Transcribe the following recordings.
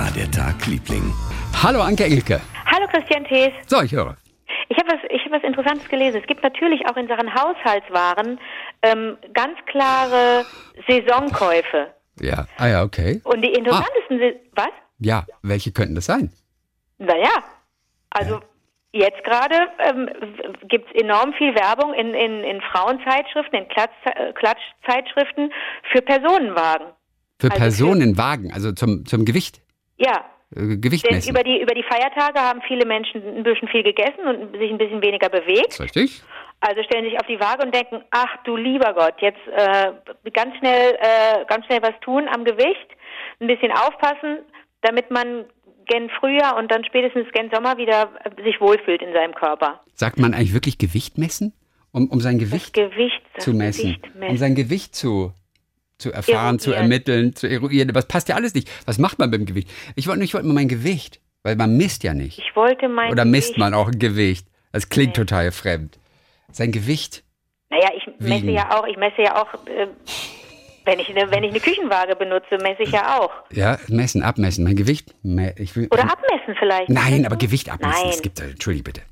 war der Tag, Liebling? Hallo Anke Engelke. Hallo Christian Thees. So, ich höre. Ich habe was, ich hab was Interessantes gelesen. Es gibt natürlich auch in Sachen Haushaltswaren ähm, ganz klare Saisonkäufe. Ja, ah ja, okay. Und die interessantesten sind, was? Ja, welche könnten das sein? Naja, also jetzt gerade ähm, gibt es enorm viel Werbung in, in, in Frauenzeitschriften, in Klatsch, äh, Klatschzeitschriften für Personenwagen. Für Also für- Personenwagen, also zum, zum Gewicht. Ja, Äh, Gewicht denn messen. über die, über die Feiertage haben viele Menschen ein bisschen viel gegessen und sich ein bisschen weniger bewegt. Ist richtig? Also stellen sich auf die Waage und denken, ach du lieber Gott, jetzt äh, ganz schnell, äh, ganz schnell was tun am Gewicht, ein bisschen aufpassen, damit man gen Frühjahr und dann spätestens gen Sommer wieder äh, sich wohlfühlt in seinem Körper. Sagt man eigentlich wirklich Gewicht messen? Um, um sein Gewicht Gewicht das zu messen. Gewicht Um messen. sein Gewicht zu, zu erfahren, zu Eruieren. ermitteln, zu eruieren. Was passt ja alles nicht. Was macht man beim Gewicht? Ich wollte ich wollte mal mein Gewicht, weil man misst ja nicht. Ich wollte mein Oder misst Gewicht, man auch ein Gewicht? Das klingt total fremd. Sein Gewicht. Naja, ich messe Wiegen. ja auch, ich messe ja auch, äh, wenn ich eine, wenn ich eine Küchenwaage benutze, messe ich ja auch. Ja, messen, abmessen. Mein Gewicht. will, Oder abmessen vielleicht. Nein, aber Gewicht abmessen. Nein. Das gibt Entschuldige bitte.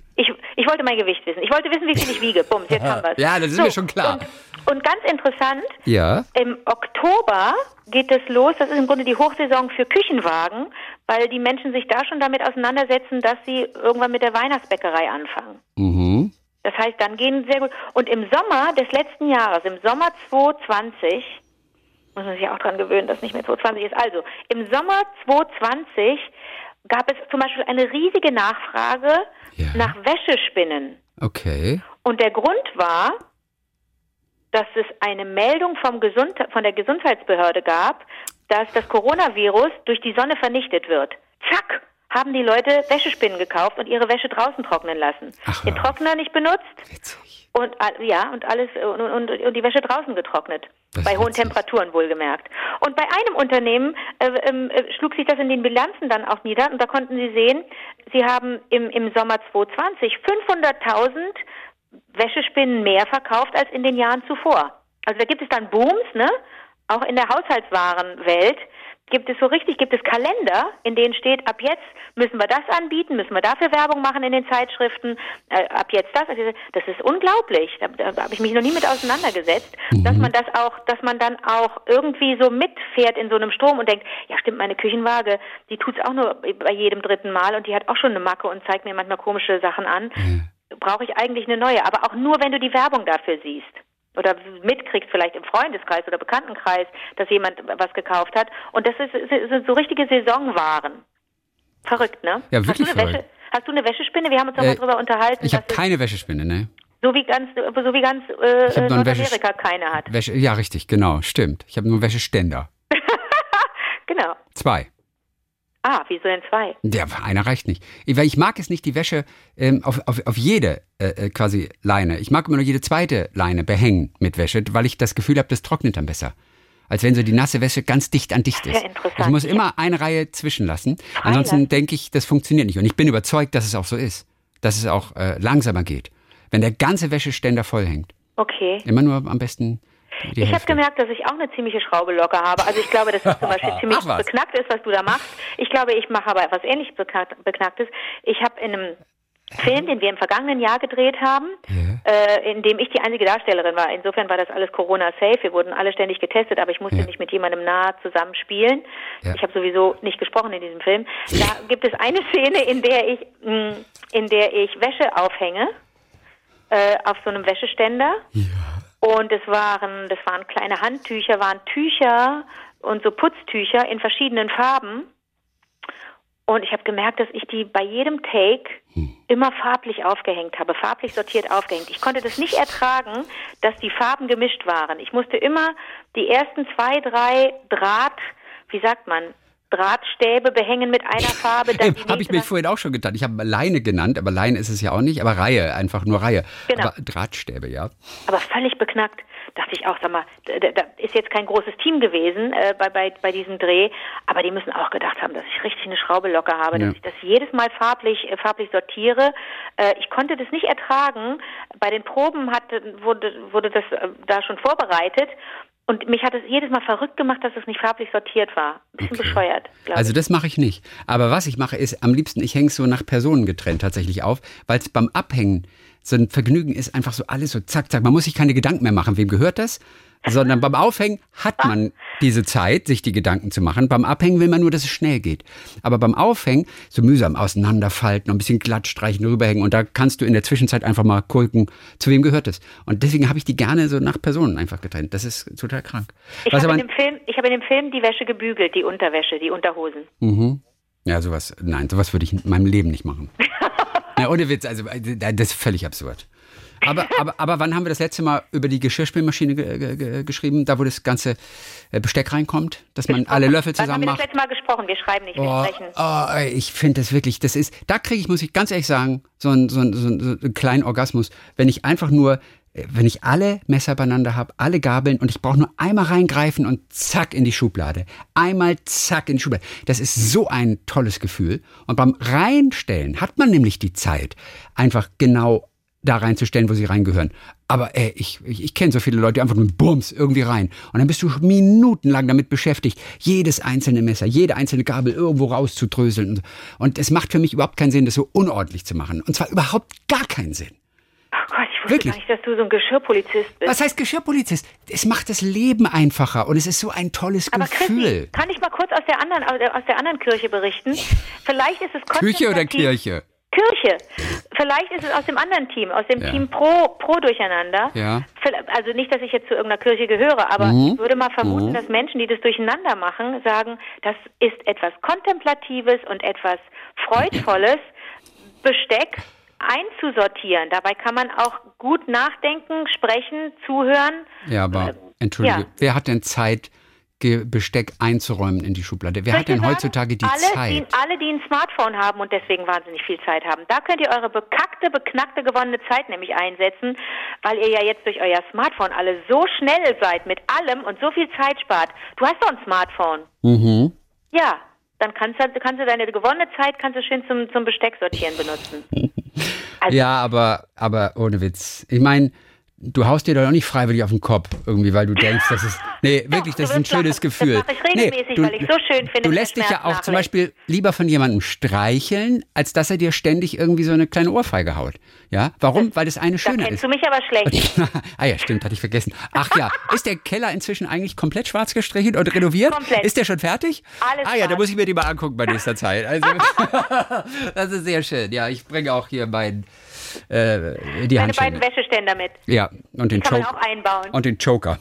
Ich, wollte mein Gewicht wissen. Ich wollte wissen, wie viel ich wiege. Bums, jetzt haben wir Ja, das ist mir schon klar. Und, und ganz interessant, Ja. im Oktober geht es los. Das ist im Grunde die Hochsaison für Küchenwagen, weil die Menschen sich da schon damit auseinandersetzen, dass sie irgendwann mit der Weihnachtsbäckerei anfangen. Mhm. Das heißt, dann gehen sehr gut. Und im Sommer des letzten Jahres, im Sommer 2020, muss man sich auch dran gewöhnen, dass nicht mehr 2020 ist. Also, im Sommer 2020 gab es zum Beispiel eine riesige Nachfrage Ja. nach Wäschespinnen. Okay. Und der Grund war, dass es eine Meldung vom Gesund von der Gesundheitsbehörde gab, dass das Coronavirus durch die Sonne vernichtet wird. Zack, haben die Leute Wäschespinnen gekauft und ihre Wäsche draußen trocknen lassen. Ach, Den. Trockner nicht benutzt Witzig. und ja und alles und, und, und die Wäsche draußen getrocknet. Das bei hohen. Temperaturen wohlgemerkt. Und bei einem Unternehmen äh, ähm, äh, schlug sich das in den Bilanzen dann auch nieder und da konnten Sie sehen, Sie haben im, im Sommer 2020 500.000 Wäschespinnen mehr verkauft als in den Jahren zuvor. Also da gibt es dann Booms, ne? Auch in der Haushaltswarenwelt gibt es so richtig, gibt es Kalender, in denen steht, ab jetzt müssen wir das anbieten, müssen wir dafür Werbung machen in den Zeitschriften, äh, ab jetzt das. Das ist unglaublich. Da, da habe ich mich noch nie mit auseinandergesetzt, dass man das auch, dass man dann auch irgendwie so mitfährt in so einem Strom und denkt, ja stimmt, meine Küchenwaage, die tut's auch nur bei jedem dritten Mal und die hat auch schon eine Macke und zeigt mir manchmal komische Sachen an. Brauche ich eigentlich eine neue, aber auch nur, wenn du die Werbung dafür siehst oder mitkriegst vielleicht im Freundeskreis oder Bekanntenkreis, dass jemand was gekauft hat. Und das ist, sind so richtige Saisonwaren. Verrückt, ne? Ja, wirklich hast du eine verrückt. Wäsche, Hast du eine Wäschespinne? Wir haben uns Äh, mal drüber unterhalten, Ich habe keine Wäschespinne, ne? so wie ganz, so wie ganz äh, Nordamerika keine hat. Wäsche, ja, richtig, genau, stimmt. Ich habe nur Wäscheständer. Genau. Zwei. Ah, wieso denn zwei? Ja, einer reicht nicht. Weil ich mag es nicht, die Wäsche ähm, auf, auf, auf jede äh, äh, quasi Leine. Ich mag immer nur jede zweite Leine behängen mit Wäsche, weil ich das Gefühl habe, das trocknet dann besser. Als wenn so die nasse Wäsche ganz dicht an dicht Ja, ist. interessant. Ich muss immer eine Reihe zwischenlassen. Ansonsten denke ich, das funktioniert nicht. Und ich bin überzeugt, dass es auch so ist. Dass es auch äh, langsamer geht. Wenn der ganze Wäscheständer voll hängt. Okay. Immer nur am besten die Ich habe gemerkt, dass ich auch eine ziemliche Schraube locker habe. Also ich glaube, dass es zum Beispiel ziemlich Ach beknackt ist, was du da machst. Ich glaube, ich mache aber etwas ähnlich beknackt, Beknacktes. Ich habe in einem Film, den wir im vergangenen Jahr gedreht haben, äh, in dem ich die einzige Darstellerin war. Insofern war das alles Corona-safe. Wir wurden alle ständig getestet, aber ich musste Ja. nicht mit jemandem nah zusammen spielen. Ja. Ich habe sowieso nicht gesprochen in diesem Film. Da gibt es eine Szene, in der ich, mh, in der ich Wäsche aufhänge äh, auf so einem Wäscheständer. Und es waren, das waren kleine Handtücher, waren Tücher und so Putztücher in verschiedenen Farben. Und ich habe gemerkt, dass ich die bei jedem Take immer farblich aufgehängt habe, farblich sortiert aufgehängt. Ich konnte das nicht ertragen, dass die Farben gemischt waren. Ich musste immer die ersten zwei, drei Draht, wie sagt man, Drahtstäbe behängen mit einer Farbe. Dann die Habe ich mir vorhin auch schon getan. Ich habe Leine genannt, aber Leine ist es ja auch nicht, aber Reihe, einfach nur Reihe. Genau. Aber Drahtstäbe, ja. aber völlig beknackt. Dachte ich auch, sag mal, da, da ist jetzt kein großes Team gewesen äh, bei, bei, bei diesem Dreh, aber die müssen auch gedacht haben, dass ich richtig eine Schraube locker habe, Ja. dass ich das jedes Mal farblich, äh, farblich sortiere. Äh, ich konnte das nicht ertragen. Bei den Proben hatte, wurde, wurde das äh, da schon vorbereitet Und mich hat es jedes Mal verrückt gemacht, dass es nicht farblich sortiert war. Ein bisschen Okay. bescheuert, glaube Also das mache ich nicht. Aber was ich mache, ist am liebsten, ich hänge es so nach Personen getrennt tatsächlich auf, weil es beim Abhängen so ein Vergnügen ist, einfach so alles so zack, zack. Man muss sich keine Gedanken mehr machen, wem gehört das? Sondern beim Aufhängen hat man diese Zeit, sich die Gedanken zu machen. Beim Abhängen will man nur, dass es schnell geht. Aber beim Aufhängen so mühsam auseinanderfalten, ein bisschen glatt streichen, rüberhängen. Und da kannst du in der Zwischenzeit einfach mal gucken, zu wem gehört es. Und deswegen habe ich die gerne so nach Personen einfach getrennt. Das ist total krank. Ich habe in, dem Film, ich habe in dem Film die Wäsche gebügelt, die Unterwäsche, die Unterhosen. Mhm. Ja, sowas, nein, sowas würde ich in meinem Leben nicht machen. Ohne Witz, also äh, das ist völlig absurd. Aber, aber, aber wann haben wir das letzte Mal über die Geschirrspülmaschine ge ge ge geschrieben, da wo das ganze äh, Besteck reinkommt, dass man alle Löffel Wann haben zusammen wir das macht? letzte Mal gesprochen? Wir schreiben nicht, wir Oh, sprechen. oh, ich finde das wirklich, das ist, da kriege ich, muss ich ganz ehrlich sagen, so einen so einen- so einen- kleinen Orgasmus, wenn ich einfach nur, wenn ich alle Messer beieinander habe, alle Gabeln und ich brauche nur einmal reingreifen und zack in die Schublade. Einmal zack in die Schublade. Das ist so ein tolles Gefühl. Und beim Reinstellen hat man nämlich die Zeit, einfach genau da reinzustellen, wo sie reingehören. Aber ey, ich, ich, ich kenne so viele Leute, die einfach nur Bums irgendwie rein. Und dann bist du minutenlang damit beschäftigt, jedes einzelne Messer, jede einzelne Gabel irgendwo rauszudröseln. Und es macht für mich überhaupt keinen Sinn, das so unordentlich zu machen. Und zwar überhaupt gar keinen Sinn. Oh Gott, ich wusste Wirklich? nicht, dass du so ein Geschirrpolizist bist. Was heißt Geschirrpolizist? Es macht das Leben einfacher und es ist so ein tolles Aber Gefühl. Christi, kann ich mal kurz aus der anderen, aus der anderen Kirche berichten? Vielleicht ist es Küche oder Kirche? Kirche. Vielleicht ist es aus dem anderen Team, aus dem Ja. Team Pro, Pro Durcheinander. Ja. Also nicht, dass ich jetzt zu irgendeiner Kirche gehöre, aber Mhm. ich würde mal vermuten, dass Menschen, die das durcheinander machen, sagen, das ist etwas Kontemplatives und etwas Freudvolles, Besteck einzusortieren. Dabei kann man auch gut nachdenken, sprechen, zuhören. Ja, aber entschuldige, ja. wer hat denn Zeit, Besteck einzuräumen in die Schublade? Wer hat denn sagen, heutzutage die alle, Zeit? Die, alle, die ein Smartphone haben und deswegen wahnsinnig viel Zeit haben, da könnt ihr eure bekackte, beknackte gewonnene Zeit nämlich einsetzen, weil ihr ja jetzt durch euer Smartphone alle so schnell seid mit allem und so viel Zeit spart. Du hast doch ein Smartphone. Mhm. Ja, dann kannst du, kannst du deine gewonnene Zeit kannst du schön zum, zum Besteck sortieren benutzen. Also, Ja, aber, aber ohne Witz. Ich meine, du haust dir doch nicht freiwillig auf den Kopf, irgendwie, weil du denkst, das ist. Nee, wirklich, du das ist ein schönes lachen. Gefühl. Das mache ich regelmäßig, du, weil ich so schön finde, Du lässt dich ja auch zum. Beispiel lieber von jemandem streicheln, als dass er dir ständig irgendwie so eine kleine Ohrfeige haut. Ja? Warum? Weil das eine da schöner kennst ist. du mich aber schlecht. ah ja, stimmt, hatte ich vergessen. Ach ja, ist der Keller inzwischen eigentlich komplett schwarz gestrichen und renoviert? Komplett. Ist der schon fertig? Alles ah ja, da muss ich mir die mal angucken bei nächster Zeit. Also, das ist sehr schön. Ja, ich bringe auch hier mein, äh, die Meine beiden Wäscheständer mit. Ja, und den, Kann man auch einbauen. und den Choker.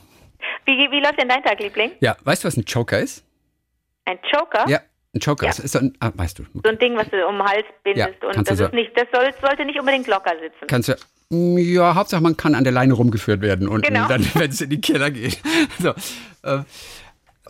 Wie, wie läuft denn dein Tag, Liebling? Ja, weißt du, was ein Choker ist? Ein Joker? Ja, ein Choker Ja. ist, so ein, ah, weißt du. So ein Ding, was du um den Hals bindest. Ja, und das so- ist nicht, das soll, sollte nicht unbedingt locker sitzen. Kannst du, Mm, ja, Hauptsache man kann an der Leine rumgeführt werden und Genau. dann, wenn es in die Keller geht. So, äh,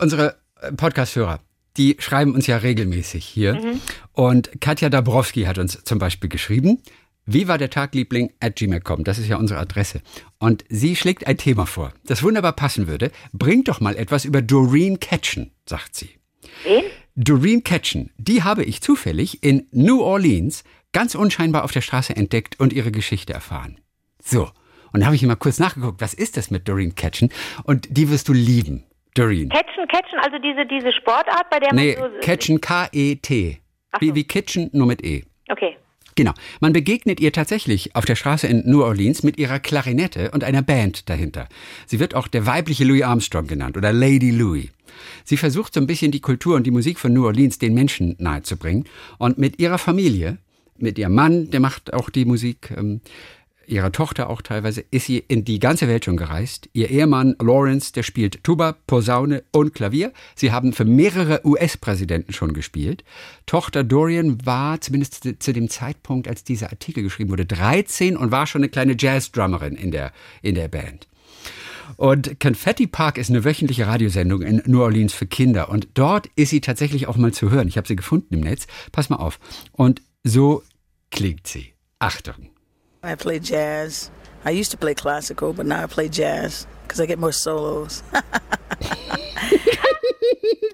unsere äh, Podcast-Hörer, die schreiben uns ja regelmäßig hier. Mhm. Und Katja Dabrowski hat uns zum Beispiel geschrieben, wie war der Tag, Liebling, at gmail.com. Das ist ja unsere Adresse. Und sie schlägt ein Thema vor, das wunderbar passen würde. Bringt doch mal etwas über Doreen Ketchen, sagt sie. Wen? Doreen Ketchen, die habe ich zufällig in New Orleans ganz unscheinbar auf der Straße entdeckt und ihre Geschichte erfahren. So, und da habe ich mal kurz nachgeguckt, was ist das mit Doreen Ketchen? Und die wirst du lieben, Doreen. Catchen, Catchen, also diese, diese Sportart, bei der Nee, man so... Ketchen, K-E-T. Ach Wie, so. wie Kitchen, nur mit E. Okay. Genau. Man begegnet ihr tatsächlich auf der Straße in New Orleans mit ihrer Klarinette und einer Band dahinter. Sie wird auch der weibliche Louis Armstrong genannt oder Lady Louis. Sie versucht so ein bisschen die Kultur und die Musik von New Orleans den Menschen nahezubringen. Und mit ihrer Familie, mit ihrem Mann, der macht auch die Musik, ähm, ihrer Tochter auch teilweise, ist sie in die ganze Welt schon gereist. Ihr Ehemann Lawrence, der spielt Tuba, Posaune und Klavier. Sie haben für mehrere US-Präsidenten schon gespielt. Tochter Dorian war zumindest zu- dem Zeitpunkt, als dieser Artikel geschrieben wurde, 13 und war schon eine kleine Jazz-Drummerin in der, in der Band. Und Confetti Park ist eine wöchentliche Radiosendung in New Orleans für Kinder. Und dort ist sie tatsächlich auch mal zu hören. Ich habe sie gefunden im Netz. Pass mal auf. Und so klingt sie. Achtung. I play jazz. I used to play classical, but now I play jazz because I get more solos.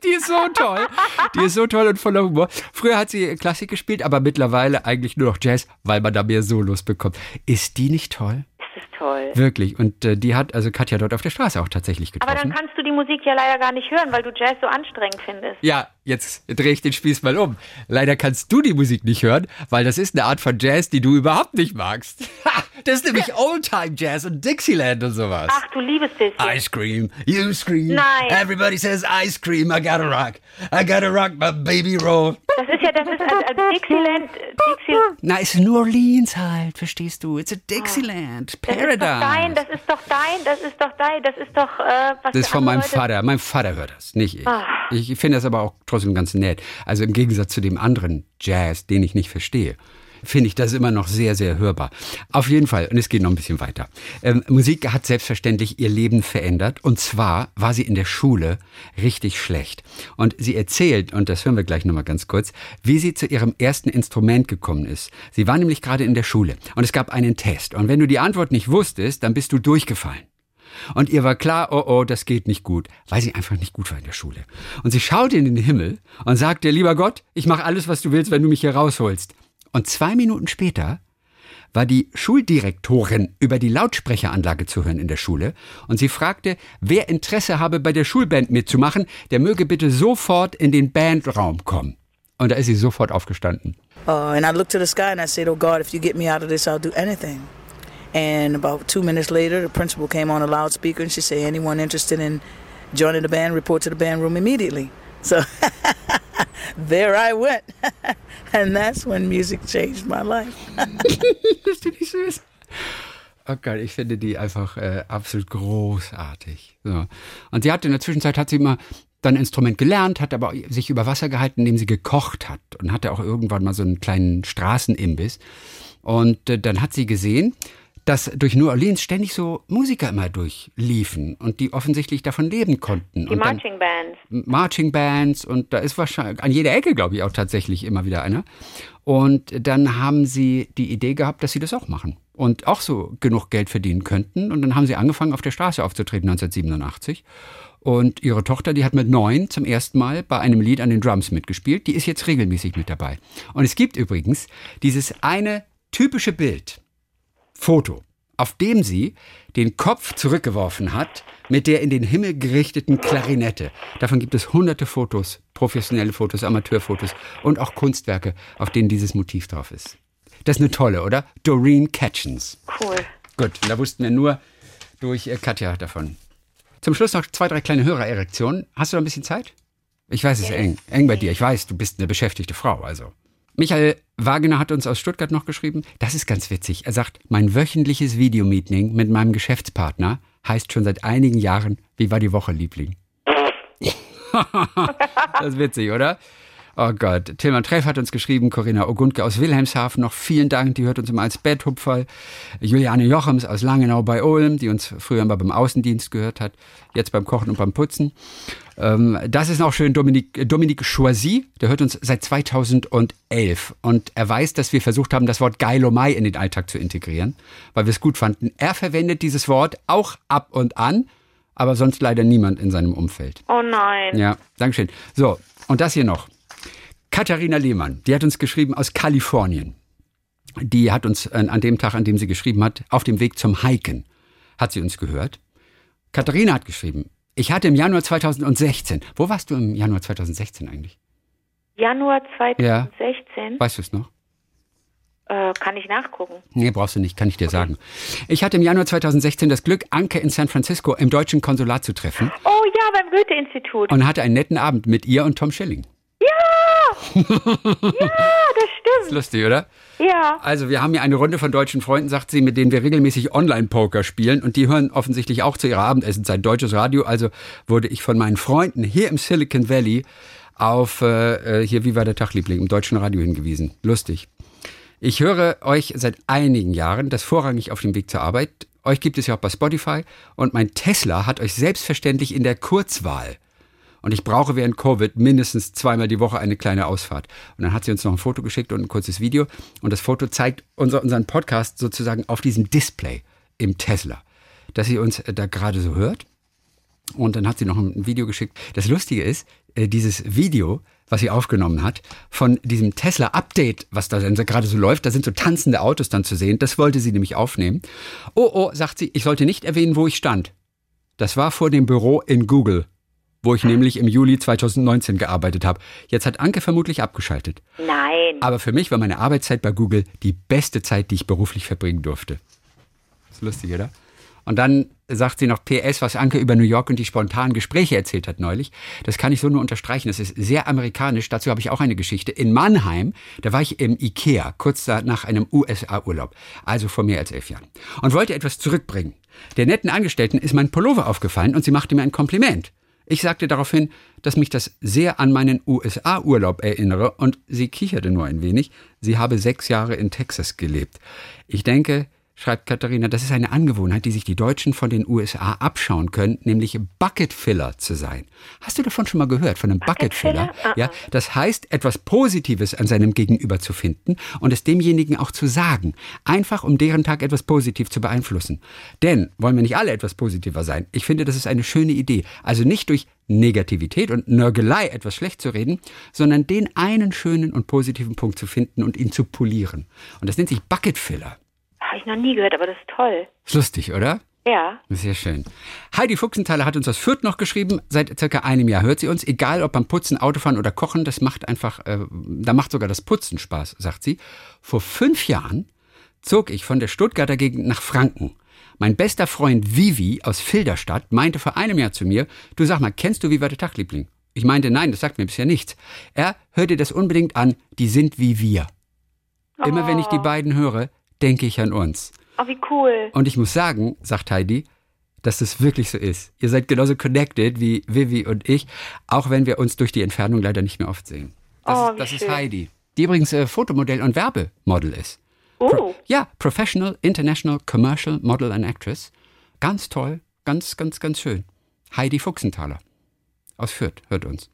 Die ist so toll. Die ist so toll und voller Humor. Früher hat sie Klassik gespielt, aber mittlerweile eigentlich nur noch Jazz, weil man da mehr Solos bekommt. Ist die nicht toll? Toll. Wirklich. Und äh, die hat also Katja dort auf der Straße auch tatsächlich getroffen. Aber dann kannst du die Musik ja leider gar nicht hören, weil du Jazz so anstrengend findest. Ja, jetzt drehe ich den Spieß mal um. Leider kannst du die Musik nicht hören, weil das ist eine Art von Jazz, die du überhaupt nicht magst. das ist nämlich Oldtime Jazz und Dixieland und sowas. Ach, du liebes bisschen. Ice cream, you scream. Nein. Everybody says ice cream. I gotta rock. I gotta rock my baby roll. Das ist ja, das ist also, also Dixieland, Dixieland. Na, ist New Orleans halt, verstehst du? It's a Dixieland Das ist doch Paradise. dein, das ist doch dein, das ist doch dein, das ist doch, äh, was Das ist von meinem Leute- Vater. Mein Vater hört das, nicht ich. Ah. Ich finde das aber auch trotzdem ganz nett. Also im Gegensatz zu dem anderen Jazz, den ich nicht verstehe, finde ich das immer noch sehr, sehr hörbar. Auf jeden Fall, und es geht noch ein bisschen weiter. Ähm, Musik hat selbstverständlich ihr Leben verändert. Und zwar war sie in der Schule richtig schlecht. Und sie erzählt, und das hören wir gleich nochmal ganz kurz, wie sie zu ihrem ersten Instrument gekommen ist. Sie war nämlich gerade in der Schule und es gab einen Test. Und wenn du die Antwort nicht wusstest, dann bist du durchgefallen. Und ihr war klar, oh oh, das geht nicht gut, weil sie einfach nicht gut war in der Schule. Und sie schaute in den Himmel und sagte, lieber Gott, ich mache alles, was du willst, wenn du mich hier rausholst. Und zwei Minuten später war die Schuldirektorin über die Lautsprecheranlage zu hören in der Schule und sie fragte, wer Interesse habe, bei der Schulband mitzumachen, der möge bitte sofort in den Bandraum kommen. Und da ist sie sofort aufgestanden. Uh, and I looked to the sky and I said, Oh God, if you get me out of this, I'll do anything. And about two minutes later, the principal came on a loudspeaker and she said, Anyone interested in joining the band, report to the band room immediately. So there I went. and that's when music changed my life. Ist die nicht süß? Oh Gott, ich finde die einfach äh, absolut großartig. So. Und sie hat in der Zwischenzeit hat sie immer dann Instrument gelernt, hat aber sich über Wasser gehalten, indem sie gekocht hat und hatte auch irgendwann mal so einen kleinen Straßenimbiss. Und äh, dann hat sie gesehen, dass durch New Orleans ständig so Musiker immer durchliefen und die offensichtlich davon leben konnten. Die und Marching Bands. Marching Bands und da ist wahrscheinlich an jeder Ecke, glaube ich, auch tatsächlich immer wieder einer. Und dann haben sie die Idee gehabt, dass sie das auch machen und auch so genug Geld verdienen könnten. Und dann haben sie angefangen, auf der Straße aufzutreten 1987. Und ihre Tochter, die hat mit neun zum ersten Mal bei einem Lied an den Drums mitgespielt. Die ist jetzt regelmäßig mit dabei. Und es gibt übrigens dieses eine typische Bild, Foto, auf dem sie den Kopf zurückgeworfen hat mit der in den Himmel gerichteten Klarinette. Davon gibt es hunderte Fotos, professionelle Fotos, Amateurfotos und auch Kunstwerke, auf denen dieses Motiv drauf ist. Das ist eine tolle, oder? Doreen Catchens. Cool. Gut, da wussten wir nur durch äh, Katja davon. Zum Schluss noch zwei, drei kleine Hörererektionen. Hast du noch ein bisschen Zeit? Ich weiß, es ist eng. Eng bei dir. Ich weiß, du bist eine beschäftigte Frau, also. Michael Wagner hat uns aus Stuttgart noch geschrieben. Das ist ganz witzig. Er sagt, mein wöchentliches Videomeeting mit meinem Geschäftspartner heißt schon seit einigen Jahren, wie war die Woche, Liebling? das ist witzig, oder? Oh Gott. Tilman Treff hat uns geschrieben, Corinna Ogundke aus Wilhelmshaven noch vielen Dank, die hört uns immer als Betthupferl. Juliane Jochems aus Langenau bei Ulm, die uns früher mal beim Außendienst gehört hat, jetzt beim Kochen und beim Putzen. Ähm, das ist noch schön, Dominik, Dominik Choisy, der hört uns seit 2011 und er weiß, dass wir versucht haben, das Wort Geilomai in den Alltag zu integrieren, weil wir es gut fanden. Er verwendet dieses Wort auch ab und an, aber sonst leider niemand in seinem Umfeld. Oh nein. Ja, Dankeschön. So, und das hier noch. Katharina Lehmann, die hat uns geschrieben aus Kalifornien. Die hat uns äh, an dem Tag, an dem sie geschrieben hat, auf dem Weg zum Hiken, hat sie uns gehört. Katharina hat geschrieben, ich hatte im Januar 2016, wo warst du im Januar 2016 eigentlich? Januar 2016. Weißt du es noch? Äh, kann ich nachgucken. Nee, brauchst du nicht, kann ich dir sagen. Ich hatte im Januar 2016 das Glück, Anke in San Francisco im deutschen Konsulat zu treffen Oh ja, beim Goethe-Institut. und hatte einen netten Abend mit ihr und Tom Schilling. Ja! das stimmt. Lustig, oder? Ja. Also, wir haben hier eine Runde von deutschen Freunden, sagt sie, mit denen wir regelmäßig Online-Poker spielen und die hören offensichtlich auch zu ihrer Abendessenzeit deutsches Radio. Also wurde ich von meinen Freunden hier im Silicon Valley auf äh, äh, hier, wie war der Tagliebling, im deutschen Radio hingewiesen. Lustig. Ich höre euch seit einigen Jahren, das vorrangig auf dem Weg zur Arbeit. Euch gibt es ja auch bei Spotify und mein Tesla hat euch selbstverständlich in der Kurzwahl. Und ich brauche während Covid mindestens zweimal die Woche eine kleine Ausfahrt. Und dann hat sie uns noch ein Foto geschickt und ein kurzes Video. Und das Foto zeigt unser, unseren Podcast sozusagen auf diesem Display im Tesla, dass sie uns da gerade so hört. Und dann hat sie noch ein Video geschickt. Das Lustige ist, äh, dieses Video was sie aufgenommen hat, von diesem Tesla-Update, was da gerade so läuft. Da sind so tanzende Autos dann zu sehen. Das wollte sie nämlich aufnehmen. Oh, oh, sagt sie, ich sollte nicht erwähnen, wo ich stand. Das war vor dem Büro in Google, wo ich nämlich im Juli 2019 gearbeitet habe. Jetzt hat Anke vermutlich abgeschaltet. Nein. Aber für mich war meine Arbeitszeit bei Google die beste Zeit, die ich beruflich verbringen durfte. Ist lustig, oder? Und dann sagt sie noch PS, was Anke über New York und die spontanen Gespräche erzählt hat neulich. Das kann ich so nur unterstreichen. Das ist sehr amerikanisch. Dazu habe ich auch eine Geschichte. In Mannheim, da war ich im Ikea, kurz nach einem USA-Urlaub. Also vor mehr als elf Jahren. Und wollte etwas zurückbringen. Der netten Angestellten ist mein Pullover aufgefallen und sie machte mir ein Kompliment. Ich sagte daraufhin, dass mich das sehr an meinen USA-Urlaub erinnere und sie kicherte nur ein wenig. Sie habe sechs Jahre in Texas gelebt. Ich denke, schreibt Katharina, das ist eine Angewohnheit, die sich die Deutschen von den USA abschauen können, nämlich Bucketfiller zu sein. Hast du davon schon mal gehört, von einem Bucketfiller? Bucketfiller? Ja, das heißt, etwas Positives an seinem Gegenüber zu finden und es demjenigen auch zu sagen, einfach um deren Tag etwas positiv zu beeinflussen. Denn wollen wir nicht alle etwas positiver sein? Ich finde, das ist eine schöne Idee. Also nicht durch Negativität und Nörgelei etwas schlecht zu reden, sondern den einen schönen und positiven Punkt zu finden und ihn zu polieren. Und das nennt sich Bucketfiller. Habe ich noch nie gehört, aber das ist toll. Ist lustig, oder? Ja. Sehr schön. Heidi Fuchsenthaler hat uns aus Fürth noch geschrieben. Seit circa einem Jahr hört sie uns. Egal ob beim Putzen, Autofahren oder Kochen, das macht einfach, äh, da macht sogar das Putzen Spaß, sagt sie. Vor fünf Jahren zog ich von der Stuttgarter Gegend nach Franken. Mein bester Freund Vivi aus Filderstadt meinte vor einem Jahr zu mir, du sag mal, kennst du Viva der Tag, Liebling? Ich meinte, nein, das sagt mir bisher nichts. Er hörte das unbedingt an, die sind wie wir. Immer wenn ich die beiden höre, denke ich an uns. Oh, wie cool. Und ich muss sagen, sagt Heidi, dass das wirklich so ist. Ihr seid genauso connected wie Vivi und ich, auch wenn wir uns durch die Entfernung leider nicht mehr oft sehen. Das, Oh, ist, das ist. Heidi, die übrigens äh, Fotomodell und Werbemodel ist. Oh, Ja, Professional, International, Commercial Model and Actress. Ganz toll, ganz, ganz, ganz schön. Heidi Fuchsenthaler aus Fürth hört uns.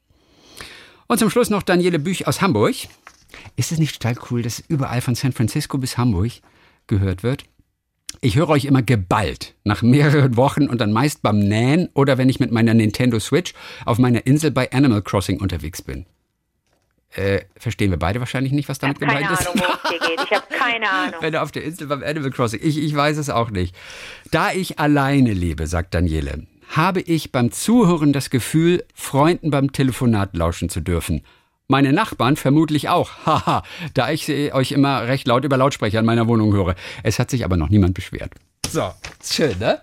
Und zum Schluss noch Daniele Büch aus Hamburg. Ist es nicht total cool, dass überall von San Francisco bis Hamburg gehört wird? Ich höre euch immer geballt, nach mehreren Wochen und dann meist beim Nähen oder wenn ich mit meiner Nintendo Switch auf meiner Insel bei Animal Crossing unterwegs bin. Äh, verstehen wir beide wahrscheinlich nicht, was ich damit habe keine gemeint ist. Ahnung, worum es hier geht. Ich habe keine Ahnung. Wenn er auf der Insel beim Animal Crossing. Ich, ich weiß es auch nicht. Da ich alleine lebe, sagt Daniele, habe ich beim Zuhören das Gefühl, Freunden beim Telefonat lauschen zu dürfen. Meine Nachbarn vermutlich auch. Haha, da ich sie euch immer recht laut über Lautsprecher in meiner Wohnung höre. Es hat sich aber noch niemand beschwert. So, schön, ne?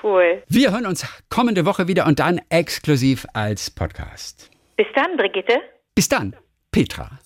Cool. Wir hören uns kommende Woche wieder und dann exklusiv als Podcast. Bis dann, Brigitte. Bis dann, Petra.